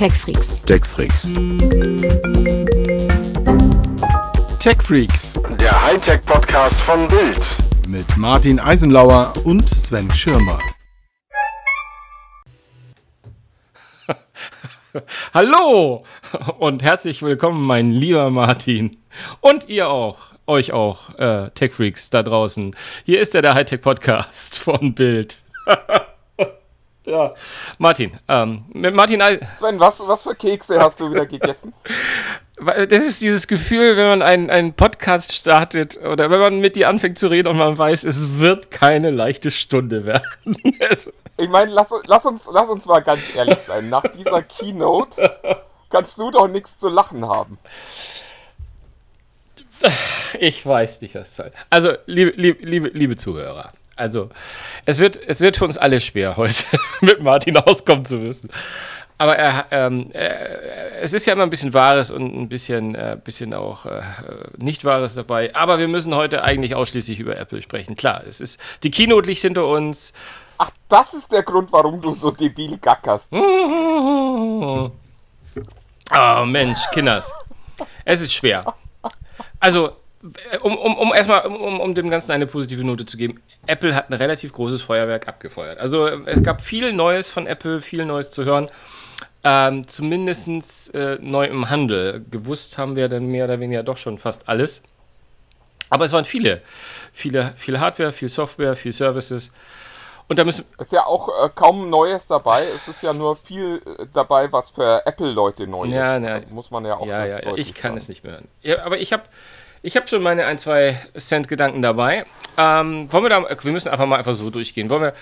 TechFreaks. TechFreaks. TechFreaks Der Hightech-Podcast von Bild. mit Martin Eisenlauer und Sven Schirmer. Hallo und herzlich willkommen, mein lieber Martin. Und ihr auch, euch auch, äh, Tech-Freaks da draußen. Hier ist ja der Hightech-Podcast von Bild. ja, Martin, ähm, Martin, Sven, was, was für Kekse hast du wieder gegessen? Das ist dieses Gefühl, wenn man einen, einen Podcast startet oder wenn man mit dir anfängt zu reden und man weiß, es wird keine leichte Stunde werden. Ich meine, lass, lass, uns, lass uns mal ganz ehrlich sein. Nach dieser Keynote kannst du doch nichts zu lachen haben. ich weiß nicht, was soll. Also, liebe, liebe, liebe, liebe Zuhörer, also es wird, es wird für uns alle schwer, heute mit Martin auskommen zu müssen. Aber er, ähm, äh, es ist ja immer ein bisschen Wahres und ein bisschen, äh, bisschen auch äh, nicht Wahres dabei. Aber wir müssen heute eigentlich ausschließlich über Apple sprechen. Klar, es ist die Keynote liegt hinter uns. Ach, das ist der Grund, warum du so debil gackerst. Oh Mensch, Kinders. Es ist schwer. Also, um, um, um erstmal, um, um dem Ganzen eine positive Note zu geben, Apple hat ein relativ großes Feuerwerk abgefeuert. Also es gab viel Neues von Apple, viel Neues zu hören. Ähm, Zumindest äh, neu im Handel. Gewusst haben wir dann mehr oder weniger doch schon fast alles. Aber es waren viele. Viele, viel Hardware, viel Software, viel Services. Und da müssen, Ist ja auch äh, kaum Neues dabei. Es ist ja nur viel äh, dabei, was für Apple-Leute neu Ja, ist. na, Muss man ja auch ja, ja, ich kann sagen. es nicht mehr hören. Ja, aber ich habe ich hab schon meine ein, zwei Cent-Gedanken dabei. Ähm, wollen wir da, wir müssen einfach mal einfach so durchgehen. Wollen wir,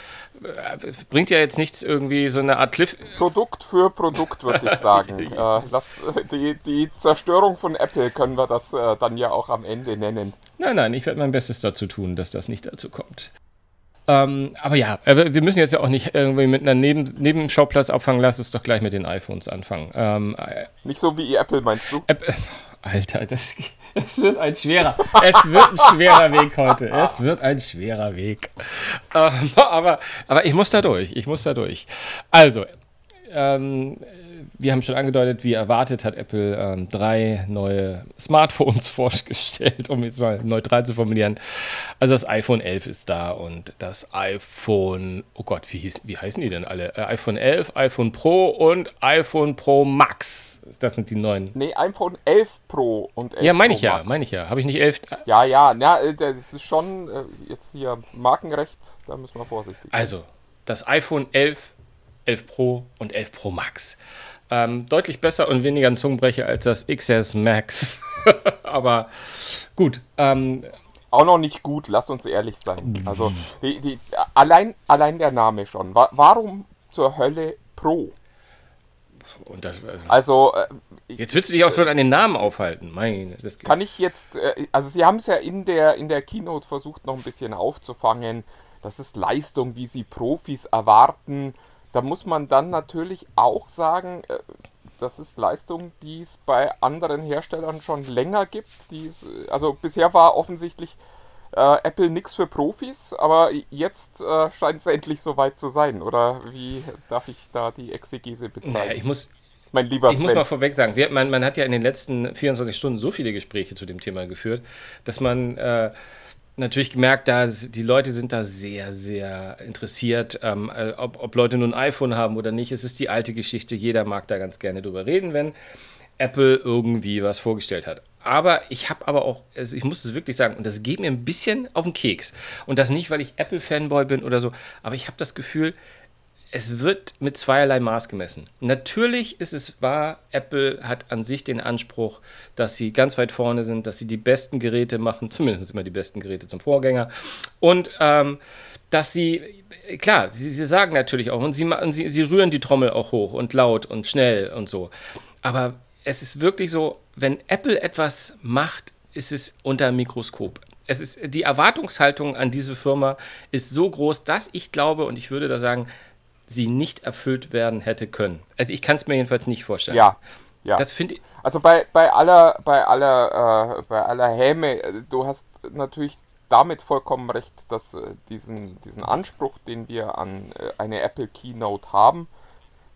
äh, bringt ja jetzt nichts irgendwie so eine Art Cliff. Produkt für Produkt, würde ich sagen. äh, äh, die, die Zerstörung von Apple können wir das äh, dann ja auch am Ende nennen. Nein, nein, ich werde mein Bestes dazu tun, dass das nicht dazu kommt. Ähm, aber ja, äh, wir müssen jetzt ja auch nicht irgendwie mit einer Neben Nebenschauplatz abfangen. Lass uns doch gleich mit den iPhones anfangen. Ähm, äh, Nicht so wie Apple, meinst du? App, Alter, das, es wird ein schwerer, es wird ein schwerer Weg heute. Es wird ein schwerer Weg. Ähm, aber, aber ich muss da durch. Ich muss da durch. Also, ähm, wir haben schon angedeutet, wie erwartet hat Apple ähm, drei neue Smartphones vorgestellt, um jetzt mal neutral zu formulieren. Also das iPhone 11 ist da und das iPhone, oh Gott, wie, hieß, wie heißen die denn alle? Äh, iPhone 11, iPhone Pro und iPhone Pro Max. Das sind die neuen. Nee, iPhone 11 Pro und 11 Ja, meine ich ja, meine ich ja. Habe ich nicht 11? Ja, ja, na, äh, das ist schon äh, jetzt hier Markenrecht, da müssen wir vorsichtig sein. Also, das iPhone 11, 11 Pro und 11 Pro Max. Ähm, deutlich besser und weniger ein Zungenbrecher als das XS Max. Aber gut. Ähm, Auch noch nicht gut, lass uns ehrlich sein. Also, die, die, allein, allein der Name schon. Wa warum zur Hölle Pro? Das, äh, Also, äh, jetzt willst du dich auch schon an den Namen aufhalten. Meine, das kann ich jetzt, äh, also sie haben es ja in der, in der Keynote versucht noch ein bisschen aufzufangen. Das ist Leistung, wie sie Profis erwarten. Da muss man dann natürlich auch sagen, äh, das ist Leistung, die es bei anderen Herstellern schon länger gibt. Die also bisher war offensichtlich äh, Apple nichts für Profis, aber jetzt äh, scheint es endlich soweit zu sein. Oder wie darf ich da die Exegese betreiben? ja, ich muss, mein lieber ich muss Sven. mal vorweg sagen, wir, man, man hat ja in den letzten 24 Stunden so viele Gespräche zu dem Thema geführt, dass man äh, natürlich gemerkt, da die Leute sind da sehr, sehr interessiert, ähm, äh, ob, ob Leute nun ein iPhone haben oder nicht. Es ist die alte Geschichte, jeder mag da ganz gerne drüber reden, wenn Apple irgendwie was vorgestellt hat. Aber ich habe aber auch, also ich muss es wirklich sagen, und das geht mir ein bisschen auf den Keks. Und das nicht, weil ich Apple-Fanboy bin oder so, aber ich habe das Gefühl, es wird mit zweierlei Maß gemessen. Natürlich ist es wahr, Apple hat an sich den Anspruch, dass sie ganz weit vorne sind, dass sie die besten Geräte machen, zumindest immer die besten Geräte zum Vorgänger. Und ähm, dass sie, klar, sie, sie sagen natürlich auch, und sie, und sie, sie rühren die Trommel auch hoch und laut und schnell und so. Aber es ist wirklich so, wenn Apple etwas macht, ist es unter Mikroskop. Es ist, die Erwartungshaltung an diese Firma ist so groß, dass ich glaube, und ich würde da sagen, sie nicht erfüllt werden hätte können. Also ich kann es mir jedenfalls nicht vorstellen. Ja, ja. Das finde ich. Also bei, bei aller, bei aller, äh, bei aller Häme, äh, du hast natürlich damit vollkommen recht, dass äh, diesen, diesen Anspruch, den wir an äh, eine Apple Keynote haben,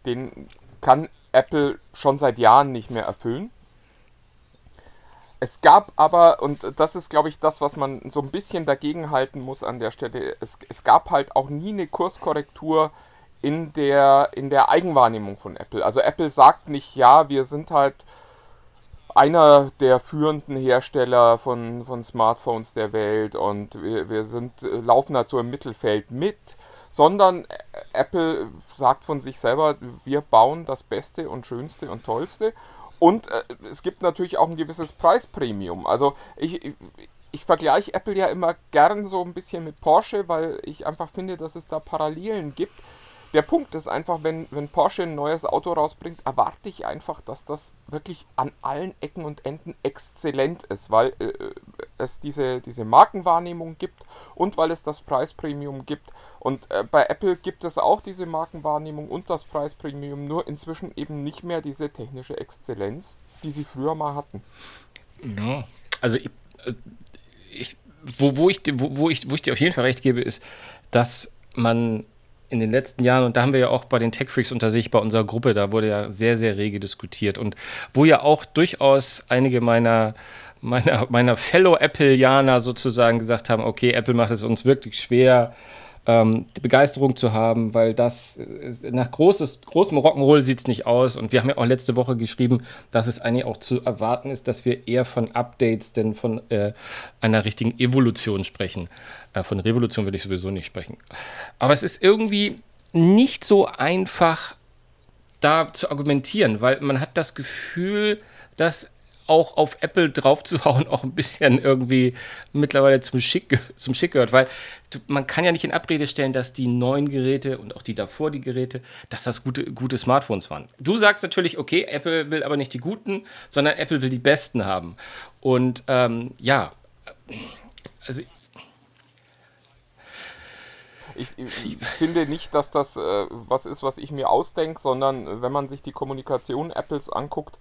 den kann Apple schon seit Jahren nicht mehr erfüllen. Es gab aber, und das ist, glaube ich, das, was man so ein bisschen dagegen halten muss an der Stelle, es, es gab halt auch nie eine Kurskorrektur in der, in der Eigenwahrnehmung von Apple. Also Apple sagt nicht, ja, wir sind halt einer der führenden Hersteller von, von Smartphones der Welt und wir, wir sind, laufen halt so im Mittelfeld mit, sondern Apple sagt von sich selber, wir bauen das Beste und Schönste und Tollste und äh, es gibt natürlich auch ein gewisses Preispremium. Also ich, ich, ich vergleiche Apple ja immer gern so ein bisschen mit Porsche, weil ich einfach finde, dass es da Parallelen gibt der Punkt ist einfach, wenn, wenn Porsche ein neues Auto rausbringt, erwarte ich einfach, dass das wirklich an allen Ecken und Enden exzellent ist, weil äh, es diese, diese Markenwahrnehmung gibt und weil es das Preispremium gibt. Und äh, bei Apple gibt es auch diese Markenwahrnehmung und das Preispremium, nur inzwischen eben nicht mehr diese technische Exzellenz, die sie früher mal hatten. Ja, also ich, äh, ich wo, wo, ich, wo, wo, ich, wo ich dir auf jeden Fall recht gebe, ist, dass man in den letzten Jahren, und da haben wir ja auch bei den Tech Freaks unter sich, bei unserer Gruppe, da wurde ja sehr, sehr rege diskutiert und wo ja auch durchaus einige meiner meiner, meiner Fellow-Appleianer sozusagen gesagt haben, okay, Apple macht es uns wirklich schwer, ähm, die Begeisterung zu haben, weil das nach großes, großem Rock'n'Roll sieht es nicht aus. Und wir haben ja auch letzte Woche geschrieben, dass es eigentlich auch zu erwarten ist, dass wir eher von Updates denn von äh, einer richtigen Evolution sprechen. Äh, von Revolution würde ich sowieso nicht sprechen. Aber es ist irgendwie nicht so einfach, da zu argumentieren, weil man hat das Gefühl, dass auch auf Apple draufzuhauen auch ein bisschen irgendwie mittlerweile zum Schick, zum Schick gehört, weil man kann ja nicht in Abrede stellen, dass die neuen Geräte und auch die davor die Geräte, dass das gute, gute Smartphones waren. Du sagst natürlich, okay, Apple will aber nicht die guten, sondern Apple will die besten haben. Und ähm, ja, also ich, ich, finde nicht, dass das äh, was ist, was ich mir ausdenke, sondern wenn man sich die Kommunikation Apples anguckt,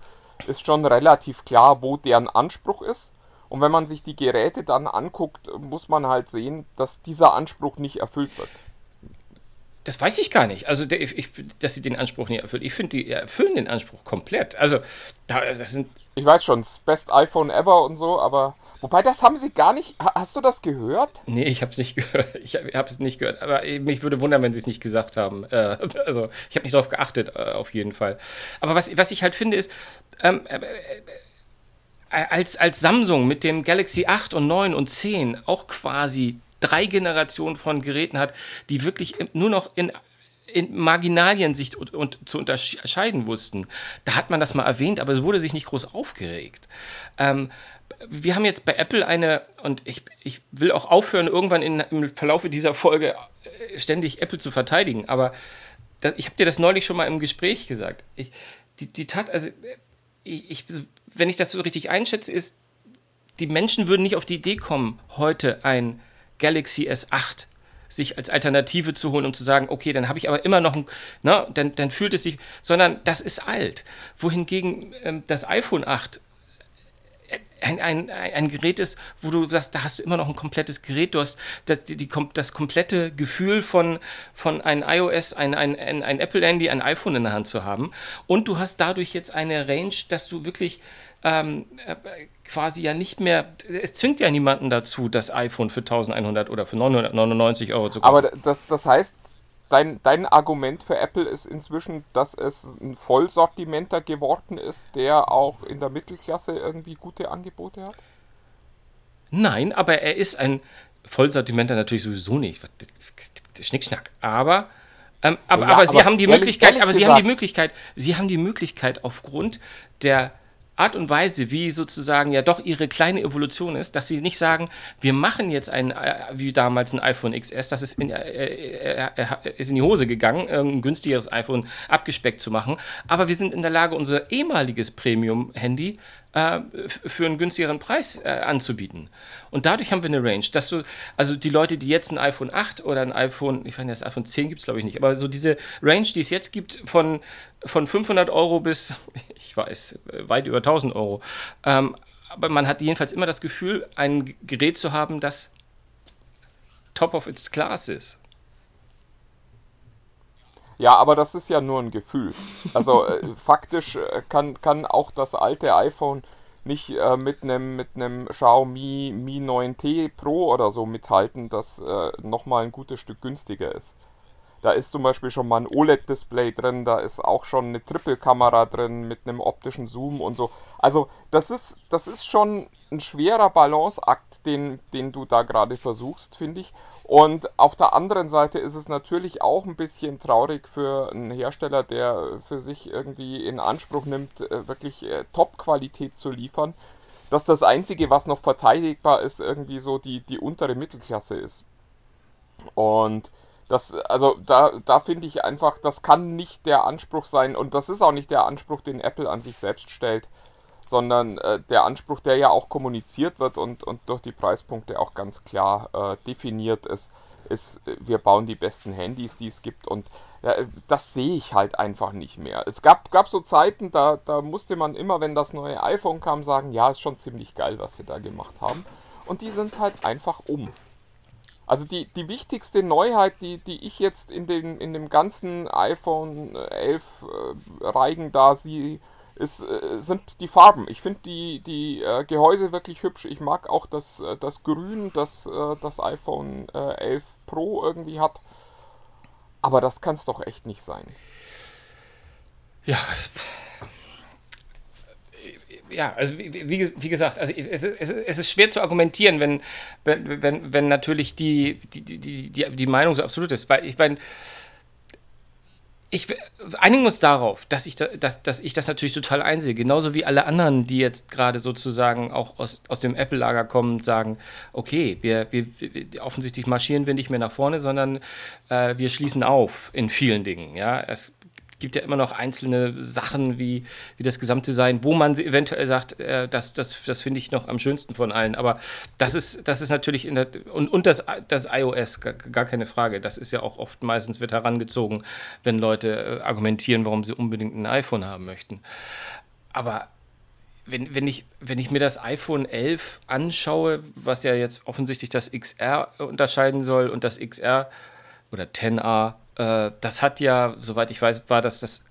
ist schon relativ klar, wo deren Anspruch ist. Und wenn man sich die Geräte dann anguckt, muss man halt sehen, dass dieser Anspruch nicht erfüllt wird. Das weiß ich gar nicht. Also, der, ich, dass sie den Anspruch nicht erfüllen. Ich finde, die erfüllen den Anspruch komplett. Also, da, das sind. Ich weiß schon, das Best iPhone ever und so, aber. Wobei, das haben sie gar nicht. Hast du das gehört? Nee, ich habe es nicht gehört. Ich habe es nicht gehört. Aber mich würde wundern, wenn sie es nicht gesagt haben. Äh, also, ich habe nicht darauf geachtet, äh, auf jeden Fall. Aber was, was ich halt finde, ist. Ähm, äh, äh, als, als Samsung mit dem Galaxy 8 und 9 und 10 auch quasi drei Generationen von Geräten hat, die wirklich nur noch in in Marginalien sich und, und, zu unterscheiden wussten. Da hat man das mal erwähnt, aber es wurde sich nicht groß aufgeregt. Ähm, wir haben jetzt bei Apple eine, und ich, ich will auch aufhören, irgendwann in, im Verlauf dieser Folge äh, ständig Apple zu verteidigen, aber da, ich habe dir das neulich schon mal im Gespräch gesagt. Ich, die, die Tat, also ich, ich, wenn ich das so richtig einschätze, ist, die Menschen würden nicht auf die Idee kommen, heute ein Galaxy S8 sich als Alternative zu holen, um zu sagen, okay, dann habe ich aber immer noch ein, ne, dann, dann fühlt es sich, sondern das ist alt. Wohingegen ähm, das iPhone 8 ein, ein, ein Gerät ist, wo du sagst, da hast du immer noch ein komplettes Gerät, du hast das, die, die, das komplette Gefühl von, von ein iOS, ein, ein, ein, ein Apple-Handy, ein iPhone in der Hand zu haben. Und du hast dadurch jetzt eine Range, dass du wirklich ähm, äh, quasi ja nicht mehr, es zwingt ja niemanden dazu, das iPhone für 1100 oder für 999 Euro zu kaufen. Aber das, das heißt, dein, dein Argument für Apple ist inzwischen, dass es ein Vollsortimenter geworden ist, der auch in der Mittelklasse irgendwie gute Angebote hat? Nein, aber er ist ein Vollsortimenter natürlich sowieso nicht. Schnickschnack. Aber ähm, aber, ja, aber, sie haben die ehrlich, Möglichkeit, ehrlich aber sie haben die Möglichkeit, sie haben die Möglichkeit aufgrund der Art und Weise, wie sozusagen ja doch ihre kleine Evolution ist, dass sie nicht sagen, wir machen jetzt ein, äh, wie damals ein iPhone XS, das ist in, äh, äh, äh, ist in die Hose gegangen, ein günstigeres iPhone abgespeckt zu machen, aber wir sind in der Lage, unser ehemaliges Premium-Handy äh, für einen günstigeren Preis äh, anzubieten. Und dadurch haben wir eine Range, dass du, also die Leute, die jetzt ein iPhone 8 oder ein iPhone, ich weiß nicht, das iPhone 10 gibt es glaube ich nicht, aber so diese Range, die es jetzt gibt, von, von 500 Euro bis, ich weiß, weit über 1000 Euro. Ähm, aber man hat jedenfalls immer das Gefühl, ein Gerät zu haben, das top of its class ist. Ja, aber das ist ja nur ein Gefühl. Also äh, faktisch äh, kann, kann auch das alte iPhone nicht äh, mit einem mit Xiaomi Mi 9T Pro oder so mithalten, das äh, nochmal ein gutes Stück günstiger ist. Da ist zum Beispiel schon mal ein OLED-Display drin, da ist auch schon eine Triple-Kamera drin mit einem optischen Zoom und so. Also das ist, das ist schon ein schwerer Balanceakt, den, den du da gerade versuchst, finde ich. Und auf der anderen Seite ist es natürlich auch ein bisschen traurig für einen Hersteller, der für sich irgendwie in Anspruch nimmt, äh, wirklich äh, Top-Qualität zu liefern, dass das Einzige, was noch verteidigbar ist, irgendwie so die, die untere Mittelklasse ist. Und das, also da, da finde ich einfach, das kann nicht der Anspruch sein und das ist auch nicht der Anspruch, den Apple an sich selbst stellt, sondern äh, der Anspruch, der ja auch kommuniziert wird und, und durch die Preispunkte auch ganz klar äh, definiert ist, ist, wir bauen die besten Handys, die es gibt und ja, das sehe ich halt einfach nicht mehr. Es gab, gab so Zeiten, da, da musste man immer, wenn das neue iPhone kam, sagen, ja, ist schon ziemlich geil, was sie da gemacht haben. Und die sind halt einfach um. Also die, die wichtigste Neuheit, die, die ich jetzt in, den, in dem ganzen iPhone 11 äh, Reigen da sehe, ist, äh, sind die Farben. Ich finde die, die äh, Gehäuse wirklich hübsch. Ich mag auch das, äh, das Grün, das äh, das iPhone 11 Pro irgendwie hat. Aber das kann es doch echt nicht sein. Ja, ja, also wie, wie, wie, gesagt, also es ist, es ist schwer zu argumentieren, wenn, wenn, wenn, wenn natürlich die, die, die, die, die Meinung so absolut ist. Weil ich meine, ich einigen uns darauf, dass ich, da, dass, dass ich das natürlich total einsehe. Genauso wie alle anderen, die jetzt gerade sozusagen auch aus, aus dem Apple-Lager kommen und sagen, okay, wir, wir, offensichtlich marschieren wir nicht mehr nach vorne, sondern äh, wir schließen auf in vielen Dingen. Ja, es gibt ja immer noch einzelne Sachen wie, wie das Gesamtdesign, wo man eventuell sagt, äh, das, das, das finde ich noch am schönsten von allen. Aber das ist, das ist natürlich in der, und, und das, das iOS, gar, keine Frage. Das ist ja auch oft meistens wird herangezogen, wenn Leute äh, argumentieren, warum sie unbedingt ein iPhone haben möchten. Aber wenn, wenn, ich, wenn ich mir das iPhone 11 anschaue, was ja jetzt offensichtlich das XR unterscheiden soll und das XR oder 10A äh, das hat ja, soweit ich weiß, war das, das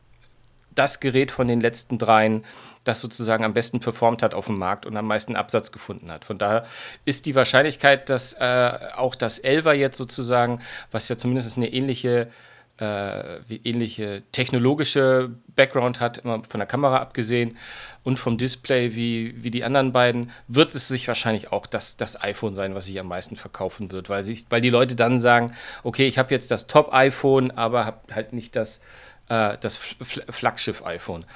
das Gerät von den letzten dreien, das sozusagen am besten performt hat auf dem Markt und am meisten Absatz gefunden hat. Von daher ist die Wahrscheinlichkeit, dass äh, auch das 11er jetzt sozusagen, was ja zumindest eine ähnliche äh, ähnliche technologische Background hat, immer von der Kamera abgesehen und vom Display wie, wie die anderen beiden, wird es sich wahrscheinlich auch das, das iPhone sein, was sich am meisten verkaufen wird, weil, sich, weil die Leute dann sagen, okay, ich habe jetzt das Top-iPhone, aber habe halt nicht das, äh, das Flaggschiff-iPhone.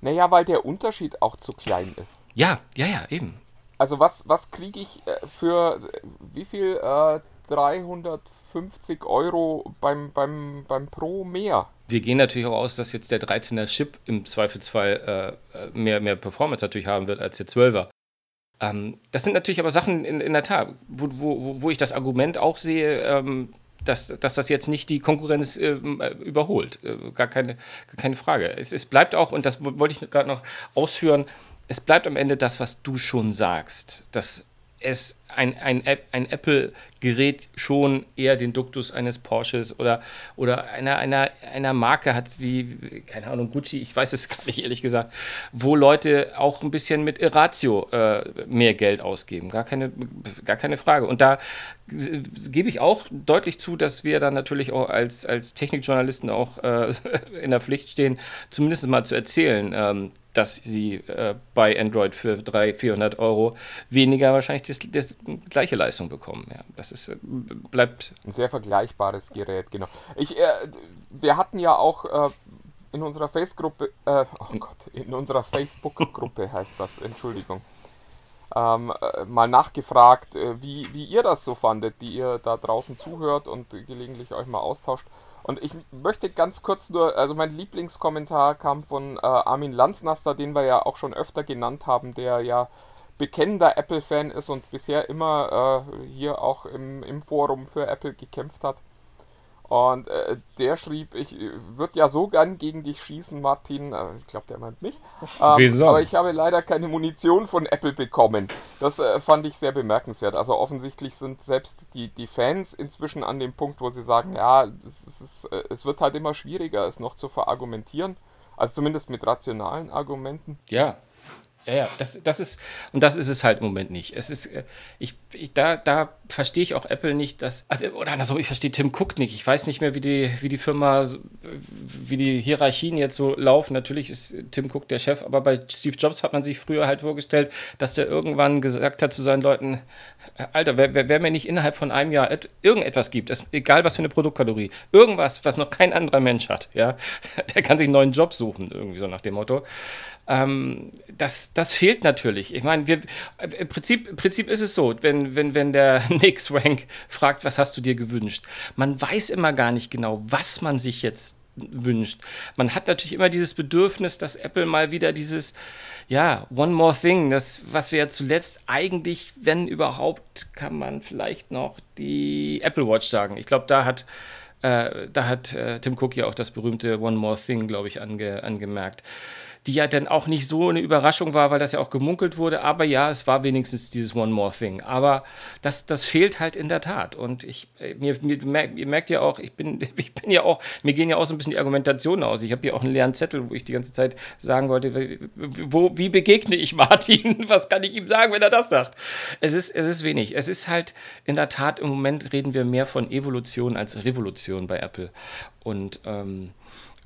Naja, weil der Unterschied auch zu klein ist. Ja, ja, ja, eben. Also was, was kriege ich äh, für wie viel? Äh, 300 50 Euro beim, beim, beim Pro mehr. Wir gehen natürlich auch aus, dass jetzt der 13er Chip im Zweifelsfall äh, mehr, mehr Performance natürlich haben wird als der 12er. Ähm, das sind natürlich aber Sachen in, in der Tat, wo, wo, wo ich das Argument auch sehe, ähm, dass, dass das jetzt nicht die Konkurrenz äh, überholt. Äh, gar, keine, gar keine Frage. Es, es bleibt auch, und das wollte ich gerade noch ausführen, es bleibt am Ende das, was du schon sagst. Dass es ein, ein, ein Apple-Gerät schon eher den Duktus eines Porsches oder, oder einer, einer, einer Marke hat, wie, keine Ahnung, Gucci, ich weiß es gar nicht ehrlich gesagt, wo Leute auch ein bisschen mit Ratio äh, mehr Geld ausgeben. Gar keine, gar keine Frage. Und da gebe ich auch deutlich zu, dass wir dann natürlich auch als, als Technikjournalisten auch äh, in der Pflicht stehen, zumindest mal zu erzählen, ähm, dass sie äh, bei Android für 300, 400 Euro weniger wahrscheinlich das, das gleiche Leistung bekommen. Ja, das ist, äh, bleibt. Ein sehr vergleichbares Gerät, genau. Ich, äh, wir hatten ja auch äh, in unserer Face-Gruppe, äh, oh Gott, in unserer Facebook-Gruppe heißt das, Entschuldigung, ähm, äh, mal nachgefragt, wie, wie ihr das so fandet, die ihr da draußen zuhört und gelegentlich euch mal austauscht. Und ich möchte ganz kurz nur, also mein Lieblingskommentar kam von äh, Armin Lanznaster, den wir ja auch schon öfter genannt haben, der ja bekennender Apple-Fan ist und bisher immer äh, hier auch im, im Forum für Apple gekämpft hat. Und äh, der schrieb, ich äh, würde ja so gern gegen dich schießen, Martin. Äh, ich glaube, der meint mich. Ähm, aber ich habe leider keine Munition von Apple bekommen. Das äh, fand ich sehr bemerkenswert. Also offensichtlich sind selbst die, die Fans inzwischen an dem Punkt, wo sie sagen, ja, es, ist, äh, es wird halt immer schwieriger, es noch zu verargumentieren. Also zumindest mit rationalen Argumenten. Ja, ja, das, das ist, und das ist es halt im Moment nicht. Es ist, äh, ich, ich da, da verstehe ich auch Apple nicht, dass, also, oder andersrum, ich verstehe Tim Cook nicht. Ich weiß nicht mehr, wie die, wie die Firma, wie die Hierarchien jetzt so laufen. Natürlich ist Tim Cook der Chef, aber bei Steve Jobs hat man sich früher halt vorgestellt, dass der irgendwann gesagt hat zu seinen Leuten, Alter, wer, wer, wer mir nicht innerhalb von einem Jahr irgendetwas gibt, das, egal was für eine Produktkategorie, irgendwas, was noch kein anderer Mensch hat, ja, der kann sich einen neuen Job suchen, irgendwie so nach dem Motto. Ähm, das, das fehlt natürlich. Ich meine, wir, im, Prinzip, im Prinzip ist es so, wenn, wenn, wenn der Nix Rank fragt, was hast du dir gewünscht? Man weiß immer gar nicht genau, was man sich jetzt wünscht. Man hat natürlich immer dieses Bedürfnis, dass Apple mal wieder dieses, ja, One More Thing, das, was wir ja zuletzt eigentlich, wenn überhaupt, kann man vielleicht noch die Apple Watch sagen. Ich glaube, da hat, äh, da hat äh, Tim Cook ja auch das berühmte One More Thing, glaube ich, ange, angemerkt die ja dann auch nicht so eine Überraschung war, weil das ja auch gemunkelt wurde. Aber ja, es war wenigstens dieses One More Thing. Aber das, das fehlt halt in der Tat. Und ich, äh, mir, mir, ihr merkt ja auch, ich bin, ich bin ja auch, mir gehen ja auch so ein bisschen die Argumentationen aus. Ich habe hier auch einen leeren Zettel, wo ich die ganze Zeit sagen wollte, wo, wie begegne ich Martin? Was kann ich ihm sagen, wenn er das sagt? Es ist, es ist wenig. Es ist halt in der Tat, im Moment reden wir mehr von Evolution als Revolution bei Apple. Und ähm,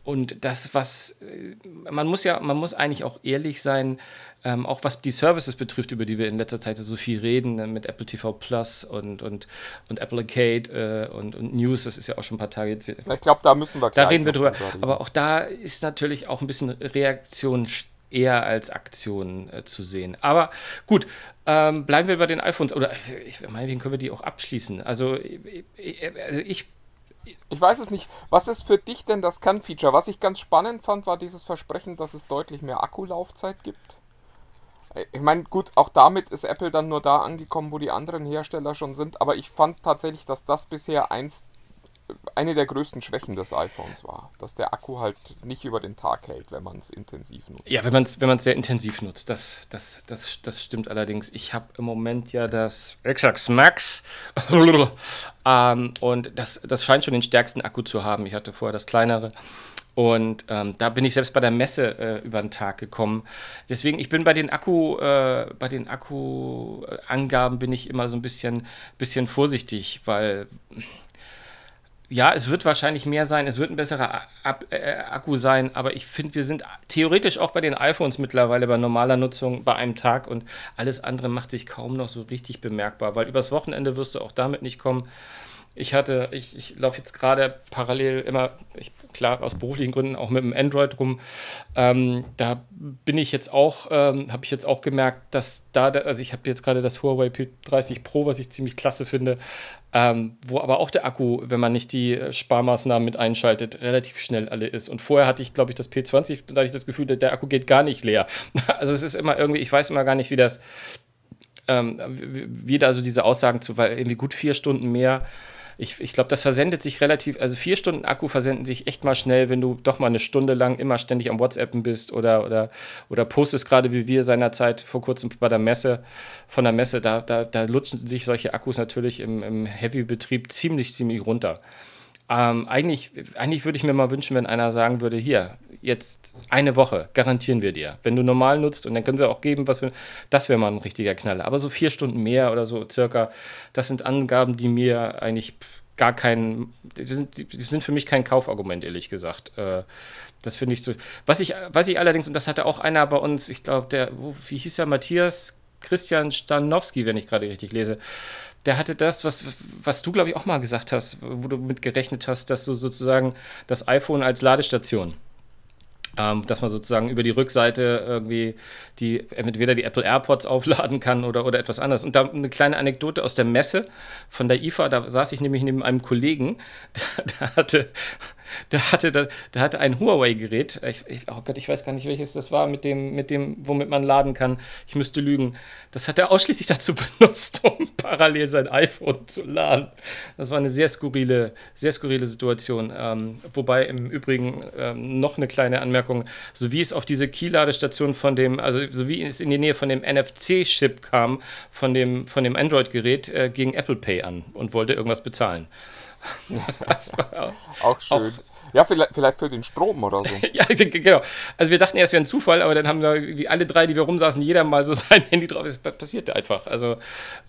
und das, was äh, man muss ja, man muss eigentlich auch ehrlich sein, ähm, auch was die Services betrifft, über die wir in letzter Zeit so viel reden, äh, mit Apple TV Plus und, und, und Apple Arcade äh, und, und News, das ist ja auch schon ein paar Tage jetzt. Ich glaube, da müssen wir Da reden wir drüber. drüber Aber auch da ist natürlich auch ein bisschen Reaktion eher als Aktion äh, zu sehen. Aber gut, ähm, bleiben wir bei den iPhones. Oder ich meine, können wir die auch abschließen? Also, ich, also ich ich weiß es nicht. Was ist für dich denn das Kernfeature? Was ich ganz spannend fand, war dieses Versprechen, dass es deutlich mehr Akkulaufzeit gibt. Ich meine, gut, auch damit ist Apple dann nur da angekommen, wo die anderen Hersteller schon sind, aber ich fand tatsächlich, dass das bisher eins eine der größten Schwächen des iPhones war, dass der Akku halt nicht über den Tag hält, wenn man es intensiv nutzt. Ja, wenn man es wenn sehr intensiv nutzt, das, das, das, das stimmt allerdings. Ich habe im Moment ja das Xbox Max ähm, und das, das scheint schon den stärksten Akku zu haben. Ich hatte vorher das kleinere. Und ähm, da bin ich selbst bei der Messe äh, über den Tag gekommen. Deswegen, ich bin bei den Akku, äh, bei den Akkuangaben bin ich immer so ein bisschen, bisschen vorsichtig, weil ja, es wird wahrscheinlich mehr sein, es wird ein besserer Ab äh, Akku sein, aber ich finde, wir sind theoretisch auch bei den iPhones mittlerweile bei normaler Nutzung bei einem Tag und alles andere macht sich kaum noch so richtig bemerkbar, weil übers Wochenende wirst du auch damit nicht kommen. Ich hatte, ich, ich laufe jetzt gerade parallel immer, ich, klar, aus beruflichen Gründen auch mit dem Android rum. Ähm, da bin ich jetzt auch, ähm, habe ich jetzt auch gemerkt, dass da, also ich habe jetzt gerade das Huawei P30 Pro, was ich ziemlich klasse finde, ähm, wo aber auch der Akku, wenn man nicht die Sparmaßnahmen mit einschaltet, relativ schnell alle ist. Und vorher hatte ich, glaube ich, das P20, da hatte ich das Gefühl, der Akku geht gar nicht leer. Also es ist immer irgendwie, ich weiß immer gar nicht, wie das, ähm, wie da so diese Aussagen zu, weil irgendwie gut vier Stunden mehr ich, ich glaube, das versendet sich relativ, also vier Stunden Akku versenden sich echt mal schnell, wenn du doch mal eine Stunde lang immer ständig am WhatsAppen bist oder, oder, oder postest gerade wie wir seinerzeit vor kurzem bei der Messe, von der Messe, da, da, da lutschen sich solche Akkus natürlich im, im Heavy-Betrieb ziemlich, ziemlich runter. Ähm, eigentlich, eigentlich würde ich mir mal wünschen, wenn einer sagen würde, hier, jetzt eine Woche, garantieren wir dir. Wenn du normal nutzt und dann können sie auch geben, was wir, das wäre mal ein richtiger Knaller. Aber so vier Stunden mehr oder so circa, das sind Angaben, die mir eigentlich gar kein, die sind, die sind für mich kein Kaufargument, ehrlich gesagt. Äh, das finde ich so. Was ich, was ich allerdings, und das hatte auch einer bei uns, ich glaube, der, wie hieß er, Matthias Christian Stanowski, wenn ich gerade richtig lese, der hatte das, was, was du, glaube ich, auch mal gesagt hast, wo du mit gerechnet hast, dass du sozusagen das iPhone als Ladestation ähm, dass man sozusagen über die Rückseite irgendwie die entweder die Apple AirPods aufladen kann oder, oder etwas anderes. Und da eine kleine Anekdote aus der Messe von der IFA, da saß ich nämlich neben einem Kollegen, der hatte, der hatte, der, der hatte ein Huawei-Gerät. Oh Gott, ich weiß gar nicht, welches das war, mit dem, mit dem, womit man laden kann. Ich müsste lügen. Das hat er ausschließlich dazu benutzt, um parallel sein iPhone zu laden. Das war eine sehr skurrile, sehr skurrile Situation. Ähm, wobei im Übrigen ähm, noch eine kleine Anmerkung, so wie es auf diese Key-Ladestation von dem, also so wie es in die Nähe von dem NFC-Chip kam, von dem, von dem Android-Gerät, äh, ging Apple Pay an und wollte irgendwas bezahlen. auch schön. Auch, ja, vielleicht, vielleicht für den Strom oder so. ja, genau. Also wir dachten erst, es wäre ein Zufall, aber dann haben da wie alle drei, die wir rumsaßen, jeder mal so sein Handy drauf. Das passierte einfach. Also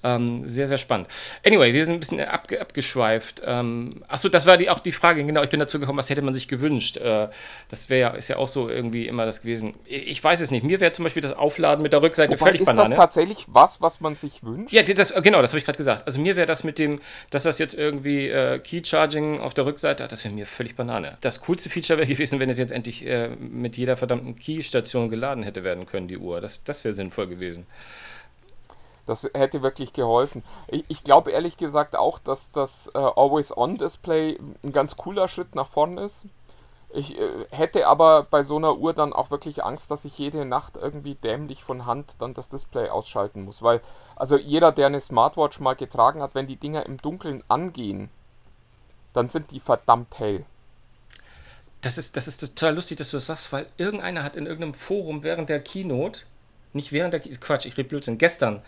ähm, sehr, sehr spannend. Anyway, wir sind ein bisschen abge abgeschweift. Ähm, achso, das war die, auch die Frage, genau, ich bin dazu gekommen, was hätte man sich gewünscht? Äh, das wäre ja, ist ja auch so irgendwie immer das gewesen. Ich weiß es nicht. Mir wäre zum Beispiel das Aufladen mit der Rückseite Wobei, völlig ist Banane. Ist das tatsächlich was, was man sich wünscht? Ja, das, genau, das habe ich gerade gesagt. Also mir wäre das mit dem, dass das jetzt irgendwie äh, Key Charging auf der Rückseite hat, das wäre mir völlig Banane. Das coolste Feature wäre gewesen, wenn es jetzt endlich äh, mit jeder verdammten Key-Station geladen hätte werden können, die Uhr. Das, das wäre sinnvoll gewesen. Das hätte wirklich geholfen. Ich, ich glaube ehrlich gesagt auch, dass das äh, Always-On-Display ein ganz cooler Schritt nach vorne ist. Ich äh, hätte aber bei so einer Uhr dann auch wirklich Angst, dass ich jede Nacht irgendwie dämlich von Hand dann das Display ausschalten muss. Weil, also jeder, der eine Smartwatch mal getragen hat, wenn die Dinger im Dunkeln angehen, dann sind die verdammt hell. Das ist, das ist total lustig, dass du das sagst, weil irgendeiner hat in irgendeinem Forum während der Keynote, nicht während der Quatsch, ich rede Blödsinn, gestern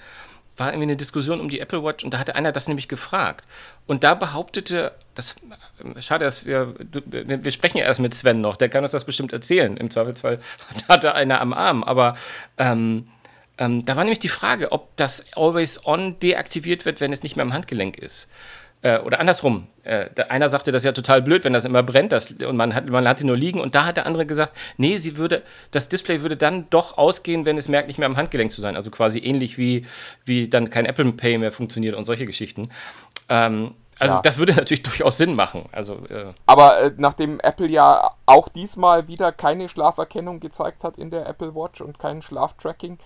war irgendwie eine Diskussion um die Apple Watch und da hatte einer das nämlich gefragt. Und da behauptete, das schade, dass wir, wir sprechen ja erst mit Sven noch, der kann uns das bestimmt erzählen. Im Zweifelsfall hat er einer am Arm, aber ähm, ähm, da war nämlich die Frage, ob das Always On deaktiviert wird, wenn es nicht mehr im Handgelenk ist. Äh, oder andersrum, äh, einer sagte, das ist ja total blöd, wenn das immer brennt das, und man hat, man hat sie nur liegen. Und da hat der andere gesagt, nee, sie würde, das Display würde dann doch ausgehen, wenn es merkt, nicht mehr am Handgelenk zu sein. Also quasi ähnlich wie, wie dann kein Apple Pay mehr funktioniert und solche Geschichten. Ähm, also ja. das würde natürlich durchaus Sinn machen. Also, äh Aber äh, nachdem Apple ja auch diesmal wieder keine Schlaferkennung gezeigt hat in der Apple Watch und kein Schlaftracking,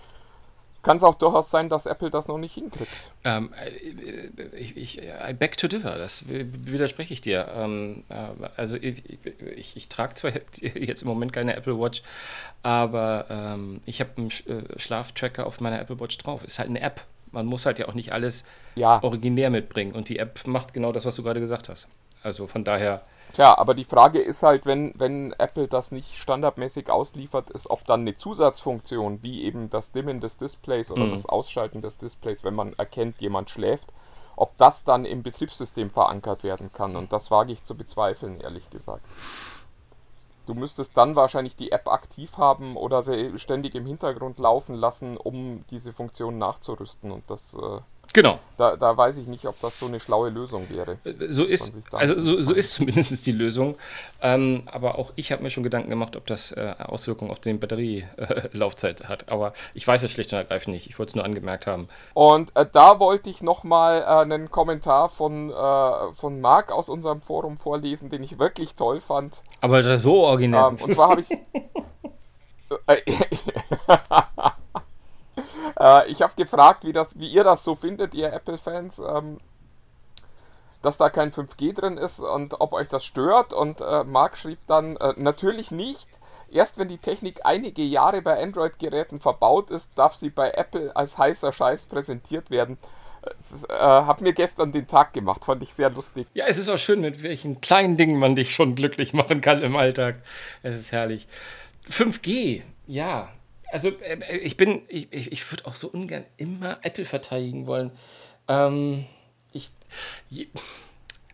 kann es auch durchaus sein, dass Apple das noch nicht hinkriegt. Ähm, äh, ich, ich, I beg to differ, das widerspreche ich dir. Ähm, äh, also ich, ich, ich, trage zwar jetzt im Moment keine Apple Watch, aber ähm, ich habe einen äh, Schlaftracker auf meiner Apple Watch drauf. Ist halt eine App. Man muss halt ja auch nicht alles ja. originär mitbringen. Und die App macht genau das, was du gerade gesagt hast. Also von daher Klar, aber die Frage ist halt, wenn, wenn Apple das nicht standardmäßig ausliefert, ist, ob dann eine Zusatzfunktion wie eben das Dimmen des Displays oder mhm. das Ausschalten des Displays, wenn man erkennt, jemand schläft, ob das dann im Betriebssystem verankert werden kann. Und das wage ich zu bezweifeln, ehrlich gesagt. Du müsstest dann wahrscheinlich die App aktiv haben oder sie ständig im Hintergrund laufen lassen, um diese Funktion nachzurüsten. Und das äh, Genau. Da, da weiß ich nicht, ob das so eine schlaue Lösung wäre. So ist, also so, so ist zumindest die Lösung. Ähm, aber auch ich habe mir schon Gedanken gemacht, ob das äh, Auswirkungen auf die Batterielaufzeit äh, hat. Aber ich weiß es schlicht und ergreifend nicht. Ich wollte es nur angemerkt haben. Und äh, da wollte ich nochmal äh, einen Kommentar von, äh, von Marc aus unserem Forum vorlesen, den ich wirklich toll fand. Aber so originell. Ähm, und zwar habe ich. Äh, äh, ich habe gefragt, wie, das, wie ihr das so findet, ihr Apple-Fans, ähm, dass da kein 5G drin ist und ob euch das stört. Und äh, Marc schrieb dann, äh, natürlich nicht. Erst wenn die Technik einige Jahre bei Android-Geräten verbaut ist, darf sie bei Apple als heißer Scheiß präsentiert werden. Das äh, hat mir gestern den Tag gemacht, fand ich sehr lustig. Ja, es ist auch schön, mit welchen kleinen Dingen man dich schon glücklich machen kann im Alltag. Es ist herrlich. 5G, ja, also äh, ich bin, ich, ich würde auch so ungern immer Apple verteidigen wollen. Ähm, ich,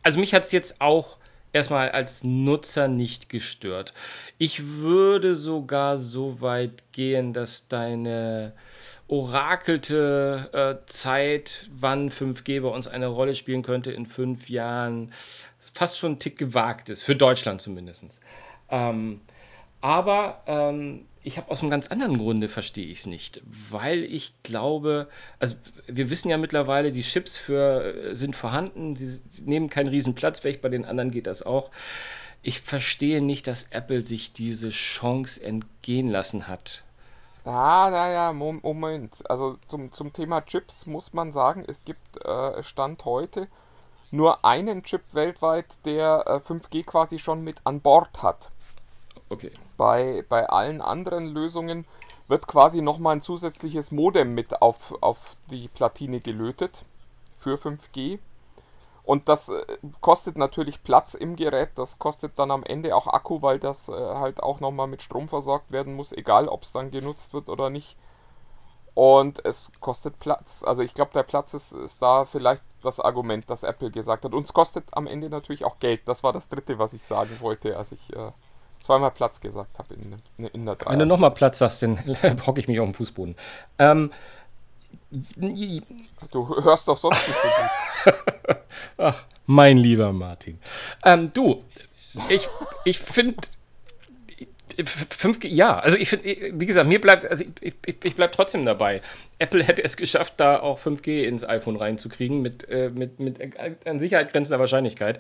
also mich hat es jetzt auch erstmal als Nutzer nicht gestört. Ich würde sogar so weit gehen, dass deine orakelte äh, Zeit, wann 5G bei uns eine Rolle spielen könnte in fünf Jahren, fast schon ein Tick gewagt ist, für Deutschland zumindest. Ähm, aber ähm, ich habe aus einem ganz anderen Grunde verstehe ich es nicht, weil ich glaube, also wir wissen ja mittlerweile, die Chips für, äh, sind vorhanden, sie nehmen keinen riesen Platz weg, bei den anderen geht das auch. Ich verstehe nicht, dass Apple sich diese Chance entgehen lassen hat. Ah, naja, Moment. Also zum, zum Thema Chips muss man sagen, es gibt äh, Stand heute nur einen Chip weltweit, der äh, 5G quasi schon mit an Bord hat. Okay. Bei, bei allen anderen Lösungen wird quasi nochmal ein zusätzliches Modem mit auf, auf die Platine gelötet für 5G. Und das äh, kostet natürlich Platz im Gerät, das kostet dann am Ende auch Akku, weil das äh, halt auch nochmal mit Strom versorgt werden muss, egal ob es dann genutzt wird oder nicht. Und es kostet Platz. Also ich glaube, der Platz ist, ist da vielleicht das Argument, das Apple gesagt hat. Und es kostet am Ende natürlich auch Geld. Das war das dritte, was ich sagen wollte, als ich äh, zweimal Platz gesagt habe in, in, der Wenn du nochmal Platz sagst, dann hocke ich mich auf den Fußboden. Ähm, du hörst doch sonst nicht so gut. Ach, mein lieber Martin. Ähm, du, ich, ich finde 5G, ja, also ich finde, wie gesagt, mir bleibt, also ich, ich, ich bleibe trotzdem dabei. Apple hätte es geschafft, da auch 5G ins iPhone reinzukriegen, mit, äh, mit, mit an Sicherheit grenzender Wahrscheinlichkeit.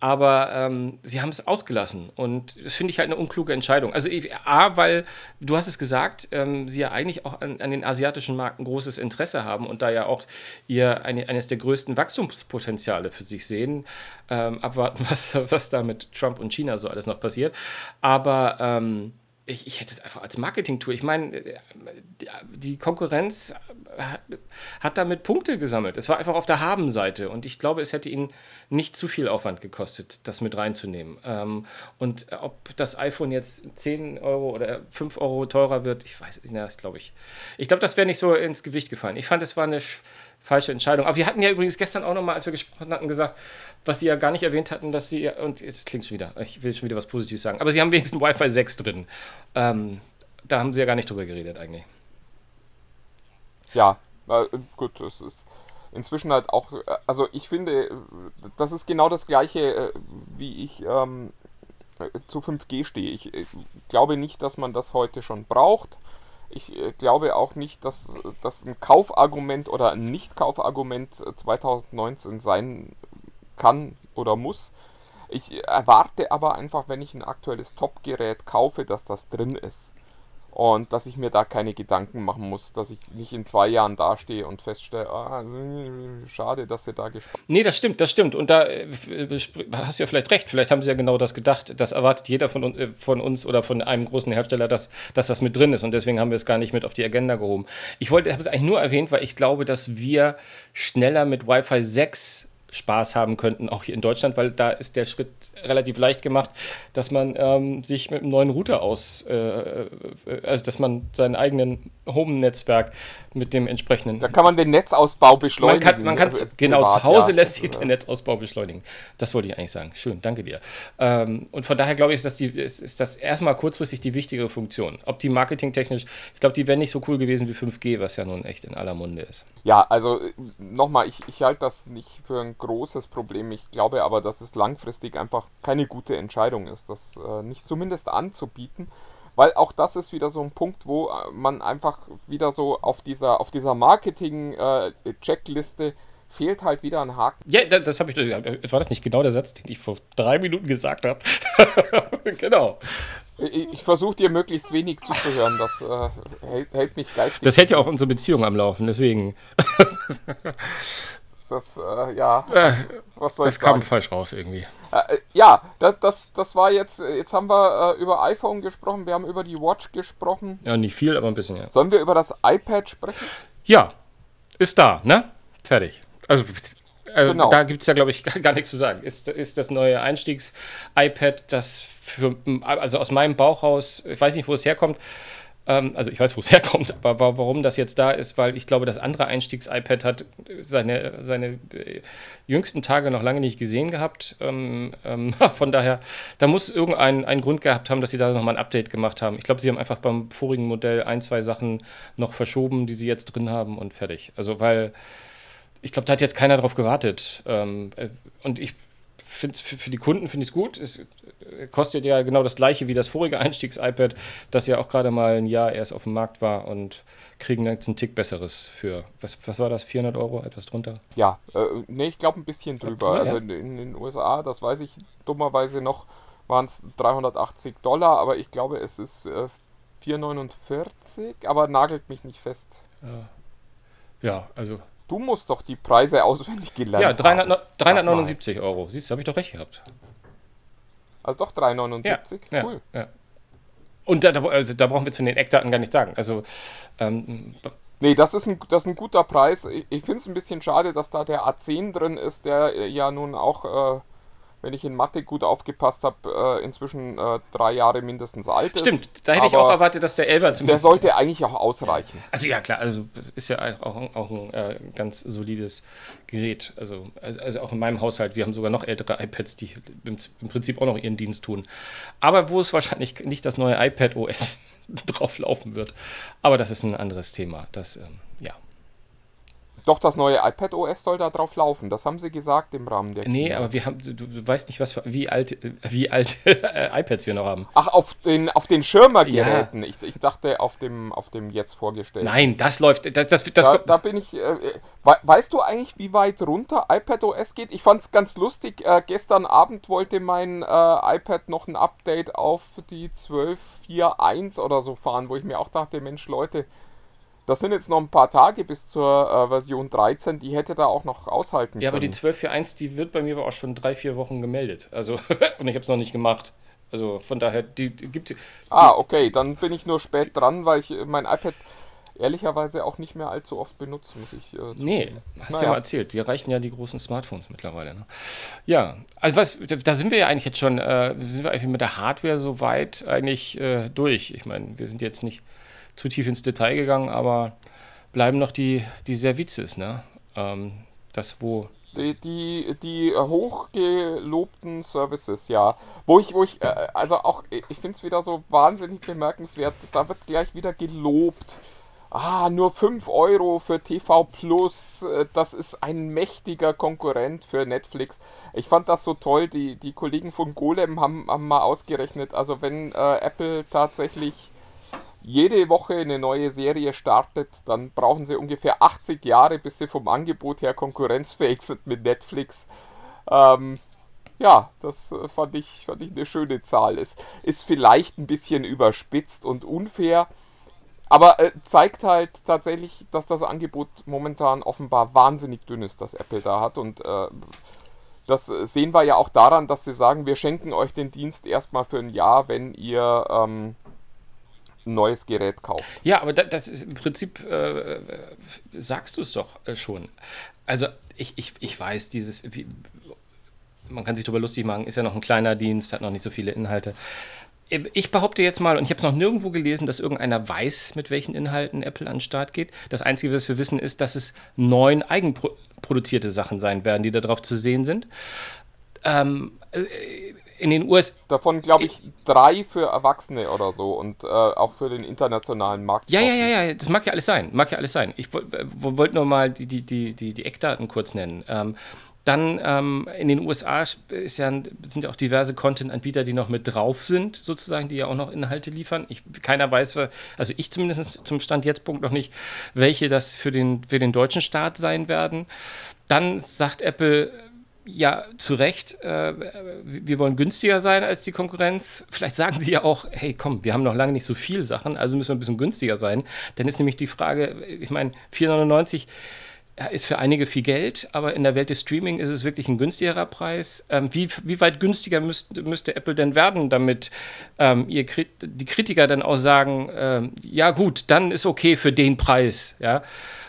Aber ähm, sie haben es ausgelassen. Und das finde ich halt eine unkluge Entscheidung. Also, A, weil, du hast es gesagt, ähm, sie ja eigentlich auch an, an, den asiatischen Märkten großes Interesse haben und da ja auch ihr eine, eines der größten Wachstumspotenziale für sich sehen. Ähm, abwarten, was, was da mit Trump und China so alles noch passiert. Aber ähm, ich, ich hätte es einfach als Marketing-Tool. Ich meine, äh, die Konkurrenz hat damit Punkte gesammelt. Es war einfach auf der Haben-Seite und ich glaube, es hätte ihnen nicht zu viel Aufwand gekostet, das mit reinzunehmen. Ähm, und ob das iPhone jetzt 10 Euro oder 5 Euro teurer wird, ich weiß, nicht, das glaube ich. Ich glaube, das wäre nicht so ins Gewicht gefallen. Ich fand, es war eine falsche Entscheidung. Aber wir hatten ja übrigens gestern auch nochmal, als wir gesprochen hatten, gesagt, was sie ja gar nicht erwähnt hatten, dass sie, und jetzt klingt schon wieder, ich will schon wieder was Positives sagen, aber sie haben wenigstens Wi-Fi 6 drin. Ähm, da haben sie ja gar nicht drüber geredet eigentlich. Ja, äh, gut, das ist inzwischen halt auch, also ich finde, das ist genau das gleiche, äh, wie ich ähm, zu 5G stehe. Ich, ich glaube nicht, dass man das heute schon braucht. Ich äh, glaube auch nicht, dass das ein Kaufargument oder ein Nicht-Kaufargument 2019 sein kann oder muss. Ich erwarte aber einfach, wenn ich ein aktuelles Top-Gerät kaufe, dass das drin ist. Und dass ich mir da keine Gedanken machen muss, dass ich nicht in zwei Jahren dastehe und feststelle, ah, schade, dass sie da gespart Nee, das stimmt, das stimmt. Und da äh, hast du ja vielleicht recht. Vielleicht haben sie ja genau das gedacht. Das erwartet jeder von, äh, von uns oder von einem großen Hersteller, dass, dass das mit drin ist. Und deswegen haben wir es gar nicht mit auf die Agenda gehoben. Ich wollte, habe es eigentlich nur erwähnt, weil ich glaube, dass wir schneller mit Wi-Fi 6 Spaß haben könnten, auch hier in Deutschland, weil da ist der Schritt relativ leicht gemacht, dass man ähm, sich mit einem neuen Router aus, äh, äh also dass man seinen eigenen Home-Netzwerk mit dem entsprechenden. Da kann man den Netzausbau beschleunigen. Man kann, man kann äh, genau, privat, zu Hause ja. lässt sich der Netzausbau beschleunigen. Das wollte ich eigentlich sagen. Schön, danke dir. Ähm, und von daher glaube ich, ist das, die, ist, ist das erstmal kurzfristig die wichtigere Funktion. Ob die marketingtechnisch, ich glaube, die wäre nicht so cool gewesen wie 5G, was ja nun echt in aller Munde ist. Ja, also äh, nochmal, ich, ich halte das nicht für ein großes Problem. Ich glaube aber, dass es langfristig einfach keine gute Entscheidung ist, das äh, nicht zumindest anzubieten. Weil auch das ist wieder so ein Punkt, wo äh, man einfach wieder so auf dieser, auf dieser Marketing-Checkliste äh, fehlt halt wieder ein Haken. Ja, das, das habe ich. War das nicht genau der Satz, den ich vor drei Minuten gesagt habe? genau. Ich, ich versuche dir möglichst wenig zuzuhören. Das äh, hält, hält, mich geistig. Das hält ja auch unsere Beziehung am Laufen, deswegen. Das, äh, ja. Äh, was soll das ich sagen? kam falsch raus irgendwie. Äh, ja, das, das, das war jetzt. Jetzt haben wir äh, über iPhone gesprochen, wir haben über die Watch gesprochen. Ja, nicht viel, aber ein bisschen, ja. Sollen wir über das iPad sprechen? Ja, ist da, ne? Fertig. Also, äh, genau. da gibt es ja, glaube ich, gar, gar, nichts zu sagen. Ist, ist das neue Einstiegs-iPad, das für, also aus meinem Bauchhaus, ich weiß nicht, wo es herkommt, also ich weiß, wo es herkommt, aber warum das jetzt da ist, weil ich glaube, das andere Einstiegs-iPad hat seine, seine äh, jüngsten Tage noch lange nicht gesehen gehabt. Ähm, ähm, von daher, da muss irgendein ein Grund gehabt haben, dass sie da nochmal ein Update gemacht haben. Ich glaube, sie haben einfach beim vorigen Modell ein, zwei Sachen noch verschoben, die sie jetzt drin haben und fertig. Also, weil ich glaube, da hat jetzt keiner drauf gewartet. Ähm, äh, und ich finde für, für die Kunden finde ich es gut. Es kostet ja genau das gleiche wie das vorige Einstiegs-iPad, das ja auch gerade mal ein Jahr erst auf dem Markt war und kriegen jetzt einen Tick besseres für, was, was war das, 400 Euro, etwas drunter? Ja, äh, nee, ich glaube ein bisschen drüber. Ja, also in, in, den USA, das weiß ich dummerweise noch, waren es 380 Dollar, aber ich glaube es ist äh, 4,49, aber nagelt mich nicht fest. Ja. ja, also Du musst doch die Preise auswendig gelernt Ja, 300, haben. 379 Euro. Siehst du, habe ich doch recht gehabt. Also doch 379? Ja, cool. Ja, ja. Und da, also da brauchen wir zu den Eckdaten gar nichts sagen. Also, ähm, Nee, das ist ein, das ist ein guter Preis. Ich, ich finde es ein bisschen schade, dass da der A10 drin ist, der ja nun auch, äh, wenn ich in Mathe gut aufgepasst habe, äh, inzwischen äh, drei Jahre mindestens alt ist. stimmt, da hätte ich auch erwartet, dass der 11er Der zumindest. sollte eigentlich auch ausreichen. Also ja, klar, also ist ja auch, auch ein äh, ganz solides Gerät. Also, also, also auch in meinem Haushalt, wir haben sogar noch ältere iPads, die im, im Prinzip auch noch ihren Dienst tun. Aber wo es wahrscheinlich nicht das neue iPad OS drauf laufen wird. Aber das ist ein anderes Thema. Das, ähm. Doch, das neue iPad OS soll da drauf laufen. Das haben sie gesagt im Rahmen der Nee, Keynote. aber wir haben, du, du weißt nicht, was für, wie alt, wie alt äh, iPads wir noch haben. Ach, auf den, auf den Schirmergeräten. Ich, ich dachte auf dem, auf dem jetzt vorgestellten. Nein, das läuft. Das, das, das, Da, da bin ich. Äh, äh, we- weißt du eigentlich, wie weit runter iPadOS geht? Ich fand es ganz lustig. Äh, gestern Abend wollte mein äh, iPad noch ein Update auf die 12.4.1 oder so fahren, wo ich mir auch dachte, Mensch, Leute, das sind jetzt noch ein paar Tage bis zur äh, Version 13, die hätte da auch noch aushalten ja, aber die können. 1241, die wird bei mir aber auch schon drei, vier Wochen gemeldet. Also, und ich habe es noch nicht gemacht. Also von daher, die, die gibt ah, okay, dann bin ich nur spät dran, weil ich äh, mein iPad ehrlicherweise auch nicht mehr allzu oft benutze, muss ich. Äh, Nee, hast ja Naja. mal erzählt. Die reichen ja die großen Smartphones mittlerweile. Ne? Ja, also was, da- da sind wir ja eigentlich jetzt schon, äh, sind wir eigentlich mit der Hardware so weit eigentlich äh, durch. Ich meine, wir sind jetzt nicht zu tief ins Detail gegangen, aber bleiben noch die, die Services, ne? Ähm, das, wo. Die, die, die hochgelobten Services, ja. Wo ich, wo ich, äh, also auch, ich finde es wieder so wahnsinnig bemerkenswert, da wird gleich wieder gelobt. Ah, nur 5 Euro für TV Plus, äh, das ist ein mächtiger Konkurrent für Netflix. Ich fand das so toll, die, die Kollegen von Golem haben, haben mal ausgerechnet, also wenn äh, Apple tatsächlich jede Woche eine neue Serie startet, dann brauchen sie ungefähr 80 Jahre, bis sie vom Angebot her konkurrenzfähig sind mit Netflix. Ähm, ja, das äh, fand ich, fand ich eine schöne Zahl. Es ist vielleicht ein bisschen überspitzt und unfair, aber äh, zeigt halt tatsächlich, dass das Angebot momentan offenbar wahnsinnig dünn ist, das Apple da hat. Und äh, das sehen wir ja auch daran, dass sie sagen, wir schenken euch den Dienst erstmal für ein Jahr, wenn ihr ähm, neues Gerät kauft. Ja, aber da, das ist im Prinzip, äh, äh, sagst du es doch äh, schon. Also ich, ich, ich weiß, dieses, wie, man kann sich darüber lustig machen, ist ja noch ein kleiner Dienst, hat noch nicht so viele Inhalte. Ich behaupte jetzt mal, und ich habe es noch nirgendwo gelesen, dass irgendeiner weiß, mit welchen Inhalten Apple an den Start geht. Das Einzige, was wir wissen, ist, dass es neun eigenproduzierte Sachen sein werden, die da drauf zu sehen sind. Ähm, äh, in den USA. Davon glaube ich drei für Erwachsene oder so und äh, auch für den internationalen Markt. Ja, ja, ja, ja, das mag ja alles sein. Mag ja alles sein. Ich wollte wollt nur mal die, die, die, die, die Eckdaten kurz nennen. Ähm, dann ähm, in den USA ja, sind ja auch diverse Content-Anbieter, die noch mit drauf sind, sozusagen, die ja auch noch Inhalte liefern. Ich, keiner weiß, also ich zumindest zum Stand jetzt Punkt noch nicht, welche das für den, für den deutschen Staat sein werden. Dann sagt Apple, ja, zu Recht, äh, wir wollen günstiger sein als die Konkurrenz. Vielleicht sagen sie ja auch, hey, komm, wir haben noch lange nicht so viel Sachen, also müssen wir ein bisschen günstiger sein. Dann ist nämlich die Frage, ich meine, 4,99 ist für einige viel Geld, aber in der Welt des Streaming ist es wirklich ein günstigerer Preis. Ähm, wie, wie weit günstiger müsst, müsste Apple denn werden, damit ähm, ihr, die Kritiker dann auch sagen, ähm, ja gut, dann ist okay für den Preis, ja.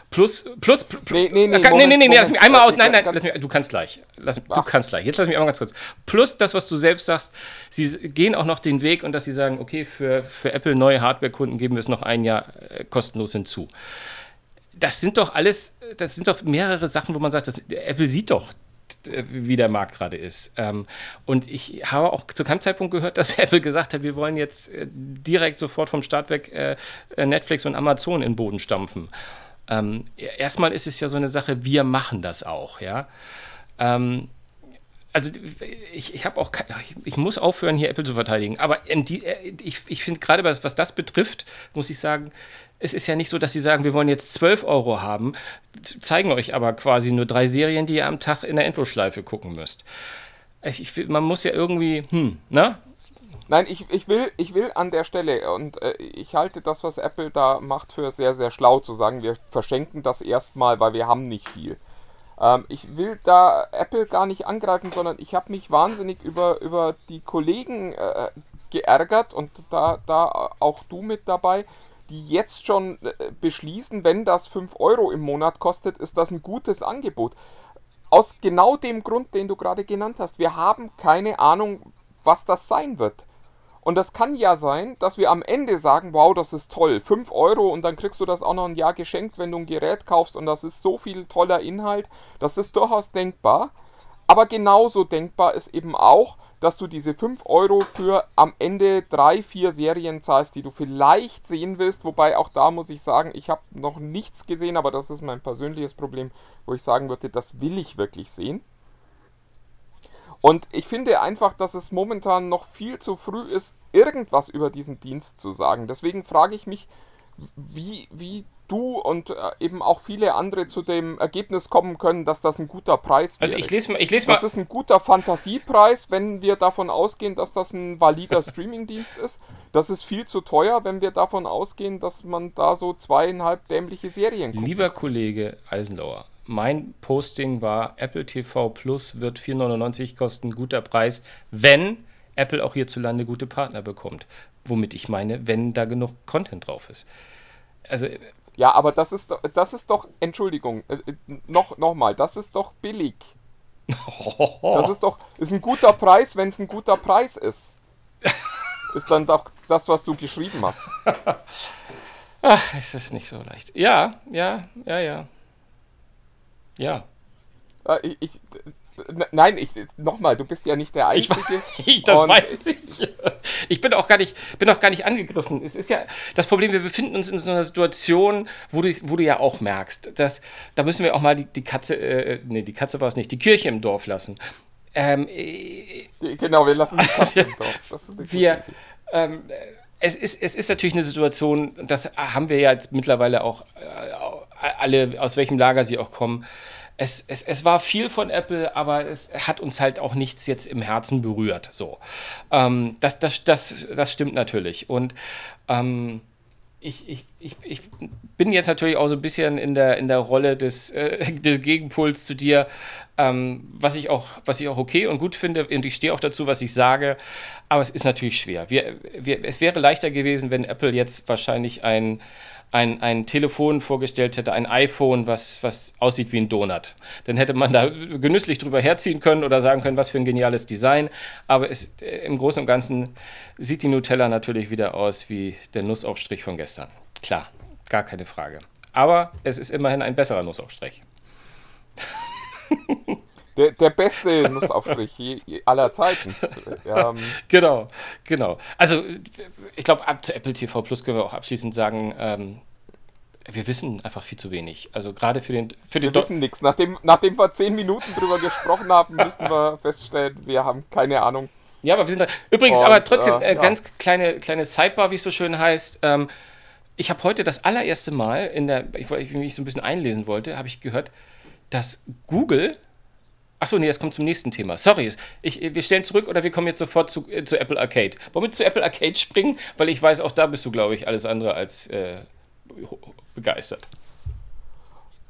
Plus, plus, plus nee, nee, nee, äh, Moment, nee, nee, nee, lass mich einmal äh, aus, nein, nein, lass mich, du kannst gleich, lass, du kannst gleich, jetzt lass mich einmal ganz kurz. Plus das, was du selbst sagst, sie gehen auch noch den Weg und dass sie sagen, okay, für, für Apple neue Hardware-Kunden geben wir es noch ein Jahr äh, kostenlos hinzu das sind doch alles, das sind doch mehrere Sachen, wo man sagt, das, Apple sieht doch, äh, wie der Markt gerade ist. Ähm, und ich habe auch zu keinem Zeitpunkt gehört, dass Apple gesagt hat, wir wollen jetzt äh, direkt sofort vom Start weg äh, Netflix und Amazon in den Boden stampfen. Ähm, erstmal ist es ja so eine Sache, wir machen das auch, ja. Ähm, also ich, ich habe auch, ich, muss aufhören, hier Apple zu verteidigen. Aber die, äh, ich, ich finde gerade, was, was das betrifft, muss ich sagen, es ist ja nicht so, dass sie sagen, wir wollen jetzt 12 Euro haben, zeigen euch aber quasi nur drei Serien, die ihr am Tag in der Endlosschleife gucken müsst. Ich, man muss ja irgendwie, hm, ne? Nein, ich, ich, will, ich will an der Stelle, und äh, ich halte das, was Apple da macht, für sehr, sehr schlau zu sagen, wir verschenken das erstmal, weil wir haben nicht viel. Ähm, ich will da Apple gar nicht angreifen, sondern ich habe mich wahnsinnig über, über die Kollegen äh, geärgert und da, da auch du mit dabei, die jetzt schon äh, beschließen, wenn das 5 Euro im Monat kostet, ist das ein gutes Angebot. Aus genau dem Grund, den du gerade genannt hast. Wir haben keine Ahnung, was das sein wird. Und das kann ja sein, dass wir am Ende sagen, wow, das ist toll, 5 Euro und dann kriegst du das auch noch ein Jahr geschenkt, wenn du ein Gerät kaufst und das ist so viel toller Inhalt. Das ist durchaus denkbar. Aber genauso denkbar ist eben auch, dass du diese 5 Euro für am Ende 3, 4 Serien zahlst, die du vielleicht sehen willst. Wobei auch da muss ich sagen, ich habe noch nichts gesehen, aber das ist mein persönliches Problem, wo ich sagen würde, das will ich wirklich sehen. Und ich finde einfach, dass es momentan noch viel zu früh ist, irgendwas über diesen Dienst zu sagen. Deswegen frage ich mich, wie, wie du und äh, eben auch viele andere zu dem Ergebnis kommen können, dass das ein guter Preis wäre. Also ich lese mal, ich lese mal. Das ist ein guter Fantasiepreis, wenn wir davon ausgehen, dass das ein valider Streamingdienst ist. Das ist viel zu teuer, wenn wir davon ausgehen, dass man da so zweieinhalb dämliche Serien guckt. Lieber Kollege Eisenlauer, mein Posting war Apple TV Plus wird 4,99 kosten, guter Preis, wenn Apple auch hierzulande gute Partner bekommt. Womit ich meine, wenn da genug Content drauf ist. Also ja, aber das ist, das ist doch, Entschuldigung, äh, äh noch, noch mal, das ist doch billig. Das ist doch, ist ein guter Preis, wenn es ein guter Preis ist. Ist dann doch das, was du geschrieben hast. Ach, es ist nicht so leicht. Ja, ja, ja, ja. Ja. Äh, ich, ich, Nein, ich nochmal, du bist ja nicht der Einzige. Ich, das weiß ich. Ich bin auch gar nicht, bin auch gar nicht angegriffen. Es ist ja das Problem, wir befinden uns in so einer Situation, wo du, wo du ja auch merkst, dass da müssen wir auch mal die, die Katze, äh, nee, die Katze war es nicht, die Kirche im Dorf lassen. Ähm, äh, genau, wir lassen die Katze im Dorf. wir, ähm, es, ist, es ist natürlich eine Situation, das haben wir ja jetzt mittlerweile auch äh, alle, aus welchem Lager sie auch kommen es, es, es war viel von Apple, aber es hat uns halt auch nichts jetzt im Herzen berührt. So. Ähm, das, das, das, das stimmt natürlich. Und ähm, ich, ich, ich, ich bin jetzt natürlich auch so ein bisschen in der, in der Rolle des, äh, des Gegenpols zu dir, ähm, was, ich auch, was ich auch okay und gut finde. Und ich stehe auch dazu, was ich sage. Aber es ist natürlich schwer. Wir, wir, es wäre leichter gewesen, wenn Apple jetzt wahrscheinlich ein ein, ein Telefon vorgestellt hätte, ein iPhone, was, was aussieht wie ein Donut. Dann hätte man da genüsslich drüber herziehen können oder sagen können, was für ein geniales Design. Aber es, äh, im Großen und Ganzen sieht die Nutella natürlich wieder aus wie der Nussaufstrich von gestern. Klar, gar keine Frage. Aber es ist immerhin ein besserer Nussaufstrich. Der, der beste Nussaufstrich je, je aller Zeiten. Ähm. Genau, genau. Also, ich glaube, ab zu Apple TV Plus können wir auch abschließend sagen, ähm, wir wissen einfach viel zu wenig. Also gerade für den für den Wir wissen nichts. Nachdem, nachdem wir zehn Minuten drüber gesprochen haben, müssen wir feststellen, wir haben keine Ahnung. Ja, aber wir sind da. Übrigens, Und, aber trotzdem, äh, äh, ganz kleine, kleine Sidebar, wie es so schön heißt. Ähm, ich habe heute das allererste Mal in der, ich, ich mich so ein bisschen einlesen wollte, habe ich gehört, dass Google Achso, nee, das kommt zum nächsten Thema. Sorry, ich, wir stellen zurück oder wir kommen jetzt sofort zu, äh, zu Apple Arcade. Wollen wir zu Apple Arcade springen? Weil ich weiß, auch da bist du, glaube ich, alles andere als äh, begeistert.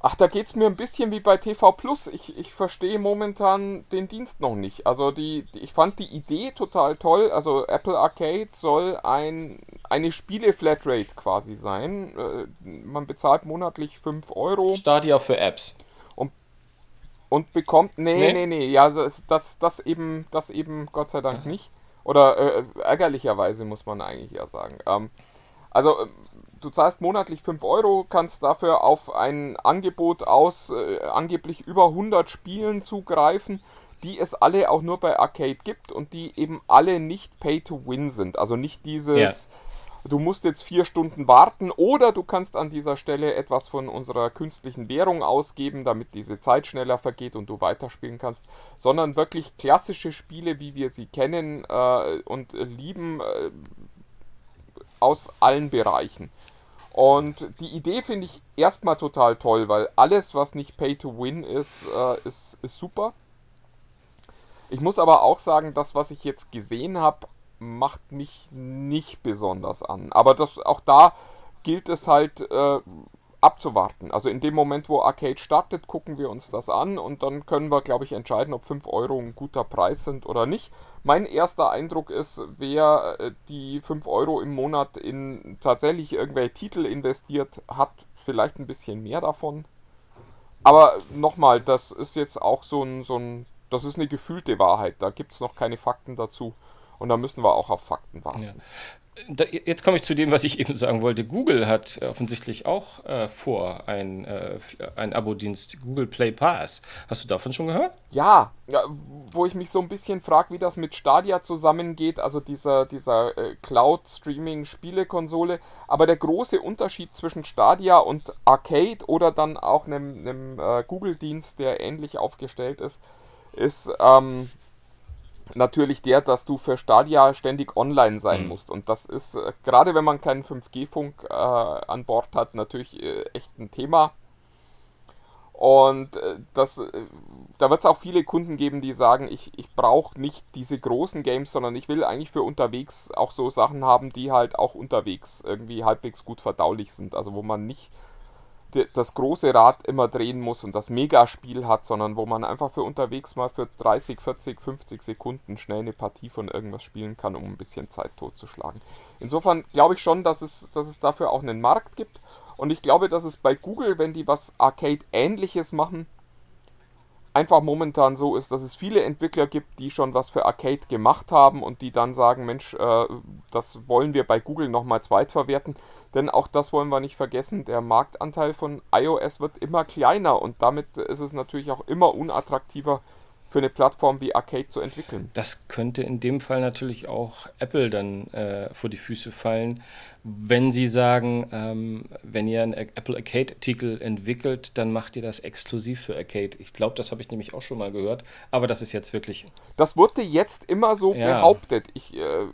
Ach, da geht es mir ein bisschen wie bei TV Plus. Ich, ich verstehe momentan den Dienst noch nicht. Also die, die, ich fand die Idee total toll. Also Apple Arcade soll ein, eine Spiele-Flatrate quasi sein. Äh, man bezahlt monatlich 5 Euro. Stadia für Apps und bekommt. Nee, nee, nee, nee. Ja, das, das, das, eben, das eben Gott sei Dank nicht. Oder äh, ärgerlicherweise muss man eigentlich ja sagen. Ähm, also, äh, du zahlst monatlich 5 Euro, kannst dafür auf ein Angebot aus äh, angeblich über 100 Spielen zugreifen, die es alle auch nur bei Arcade gibt und die eben alle nicht Pay to Win sind. Also nicht dieses. Ja du musst jetzt vier Stunden warten oder du kannst an dieser Stelle etwas von unserer künstlichen Währung ausgeben, damit diese Zeit schneller vergeht und du weiterspielen kannst, sondern wirklich klassische Spiele, wie wir sie kennen äh, und lieben, äh, aus allen Bereichen. Und die Idee finde ich erstmal total toll, weil alles, was nicht Pay to Win ist, äh, ist, ist super. Ich muss aber auch sagen, das, was ich jetzt gesehen habe, macht mich nicht besonders an. Aber das, auch da gilt es halt äh, abzuwarten. Also in dem Moment, wo Arcade startet, gucken wir uns das an und dann können wir, glaube ich, entscheiden, ob 5 Euro ein guter Preis sind oder nicht. Mein erster Eindruck ist, wer äh, die 5 Euro im Monat in tatsächlich irgendwelche Titel investiert, hat vielleicht ein bisschen mehr davon. Aber nochmal, das ist jetzt auch so ein, so ein, das ist eine gefühlte Wahrheit. Da gibt es noch keine Fakten dazu. Und da müssen wir auch auf Fakten warten. Ja da, jetzt komme ich zu dem, was ich eben sagen wollte. Google hat offensichtlich auch äh, vor, ein, äh, ein Abo-Dienst, Google Play Pass. Hast du davon schon gehört? Ja, ja wo ich mich so ein bisschen frage, wie das mit Stadia zusammengeht, also dieser, dieser äh, Cloud-Streaming-Spielekonsole. Aber der große Unterschied zwischen Stadia und Arcade oder dann auch einem, einem äh, Google-Dienst, der ähnlich aufgestellt ist, ist, ähm, natürlich der, dass du für Stadia ständig online sein mhm. musst. Und das ist, äh, gerade wenn man keinen 5G-Funk äh, an Bord hat, natürlich äh, echt ein Thema. Und äh, das, äh, da wird es auch viele Kunden geben, die sagen, ich, ich brauche nicht diese großen Games, sondern ich will eigentlich für unterwegs auch so Sachen haben, die halt auch unterwegs irgendwie halbwegs gut verdaulich sind. Also wo man nicht das große Rad immer drehen muss und das Megaspiel hat, sondern wo man einfach für unterwegs mal für 30, 40, 50 Sekunden schnell eine Partie von irgendwas spielen kann, um ein bisschen Zeit totzuschlagen. Insofern glaube ich schon, dass es, dass es dafür auch einen Markt gibt. Und ich glaube, dass es bei Google, wenn die was Arcade-ähnliches machen, einfach momentan so ist, dass es viele Entwickler gibt, die schon was für Arcade gemacht haben und die dann sagen, Mensch, äh, das wollen wir bei Google nochmal zweitverwerten. Denn auch das wollen wir nicht vergessen, der Marktanteil von iOS wird immer kleiner und damit ist es natürlich auch immer unattraktiver für eine Plattform wie Arcade zu entwickeln. Das könnte in dem Fall natürlich auch Apple dann äh, vor die Füße fallen, wenn Sie sagen, ähm, wenn ihr einen Apple Arcade-Titel entwickelt, dann macht ihr das exklusiv für Arcade. Ich glaube, das habe ich nämlich auch schon mal gehört, aber das ist jetzt wirklich. Das wurde jetzt immer so ja. behauptet. Ich äh,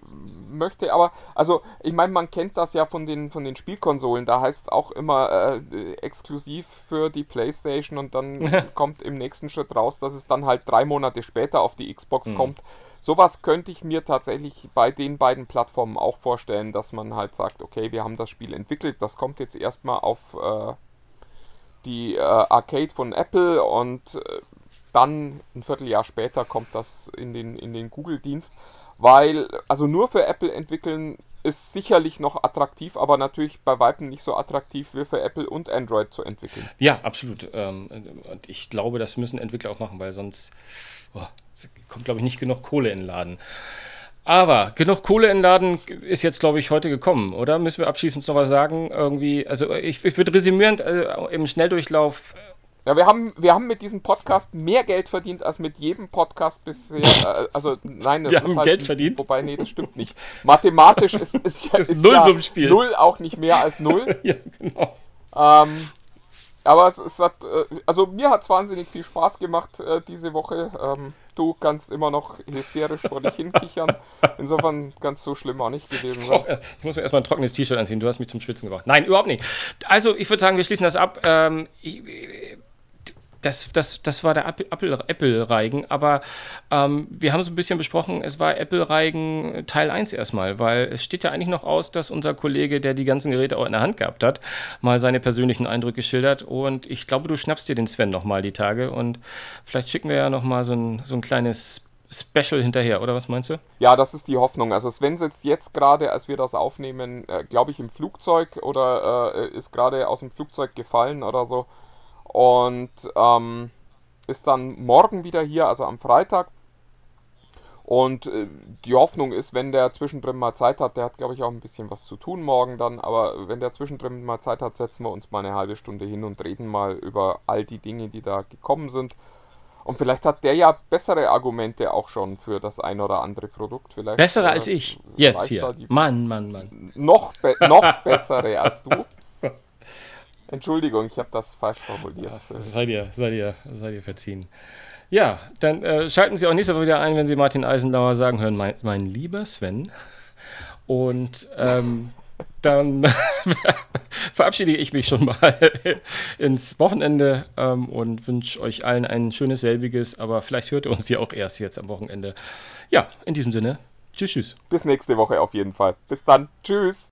möchte aber, also ich meine, man kennt das ja von den, von den Spielkonsolen, da heißt es auch immer äh, exklusiv für die PlayStation und dann kommt im nächsten Schritt raus, dass es dann halt drei Monate später auf die Xbox mhm. kommt. Sowas könnte ich mir tatsächlich bei den beiden Plattformen auch vorstellen, dass man halt sagt, okay, wir haben das Spiel entwickelt, das kommt jetzt erstmal auf äh, die äh, Arcade von Apple und äh, dann ein Vierteljahr später kommt das in den, in den Google-Dienst, weil also nur für Apple entwickeln ist sicherlich noch attraktiv, aber natürlich bei Weitem nicht so attraktiv wie für Apple und Android zu entwickeln. Ja, absolut. Ähm, und ich glaube, das müssen Entwickler auch machen, weil sonst oh, kommt, glaube ich, nicht genug Kohle in den Laden. Aber genug Kohle in den Laden ist jetzt, glaube ich, heute gekommen, oder? Müssen wir abschließend noch was sagen? Irgendwie, also ich, ich würde resümierend äh, im Schnelldurchlauf ja, wir haben, wir haben mit diesem Podcast mehr Geld verdient als mit jedem Podcast bisher. Äh, also nein, das wir ist haben halt, Geld verdient. Wobei, nee, das stimmt nicht. Mathematisch ist, ist, ja, ist, ist null so Spiel. null auch nicht mehr als null. ja, genau. Ähm, aber es, es, hat, äh, also mir hat es wahnsinnig viel Spaß gemacht äh, diese Woche. Ähm, du kannst immer noch hysterisch vor dich hinkichern. Insofern ganz so schlimm auch nicht gewesen sein. Ich muss mir erstmal ein trockenes T-Shirt anziehen. Du hast mich zum Schwitzen gebracht. Nein, überhaupt nicht. Also ich würde sagen, wir schließen das ab. Ähm, ich, das, das, das war der Apple-Reigen, aber ähm, wir haben so ein bisschen besprochen, es war Apple-Reigen Teil 1 erstmal, weil es steht ja eigentlich noch aus, dass unser Kollege, der die ganzen Geräte auch in der Hand gehabt hat, mal seine persönlichen Eindrücke schildert und ich glaube, du schnappst dir den Sven nochmal die Tage und vielleicht schicken wir ja nochmal so ein, so ein kleines Special hinterher, oder was meinst du? Ja, das ist die Hoffnung. Also Sven sitzt jetzt gerade, als wir das aufnehmen, äh, glaube ich, im Flugzeug oder äh, ist gerade aus dem Flugzeug gefallen oder so und ähm, ist dann morgen wieder hier, also am Freitag. Und äh, die Hoffnung ist, wenn der zwischendrin mal Zeit hat, der hat glaube ich auch ein bisschen was zu tun morgen dann, aber wenn der zwischendrin mal Zeit hat, setzen wir uns mal eine halbe Stunde hin und reden mal über all die Dinge, die da gekommen sind. Und vielleicht hat der ja bessere Argumente auch schon für das ein oder andere Produkt. Vielleicht, bessere äh, als ich. Jetzt hier. Mann, Mann, Mann. Noch, be noch bessere als du. Entschuldigung, ich habe das falsch formuliert. Ja, seid ihr, seid ihr, seid ihr verziehen. Ja, dann äh, schalten Sie auch nächste Woche wieder ein, wenn Sie Martin Eisenlauer sagen hören, mein, mein lieber Sven. Und ähm, dann verabschiede ich mich schon mal ins Wochenende ähm, und wünsche euch allen ein schönes selbiges, aber vielleicht hört ihr uns ja auch erst jetzt am Wochenende. Ja, in diesem Sinne, Tschüss, tschüss. Bis nächste Woche auf jeden Fall. Bis dann. Tschüss.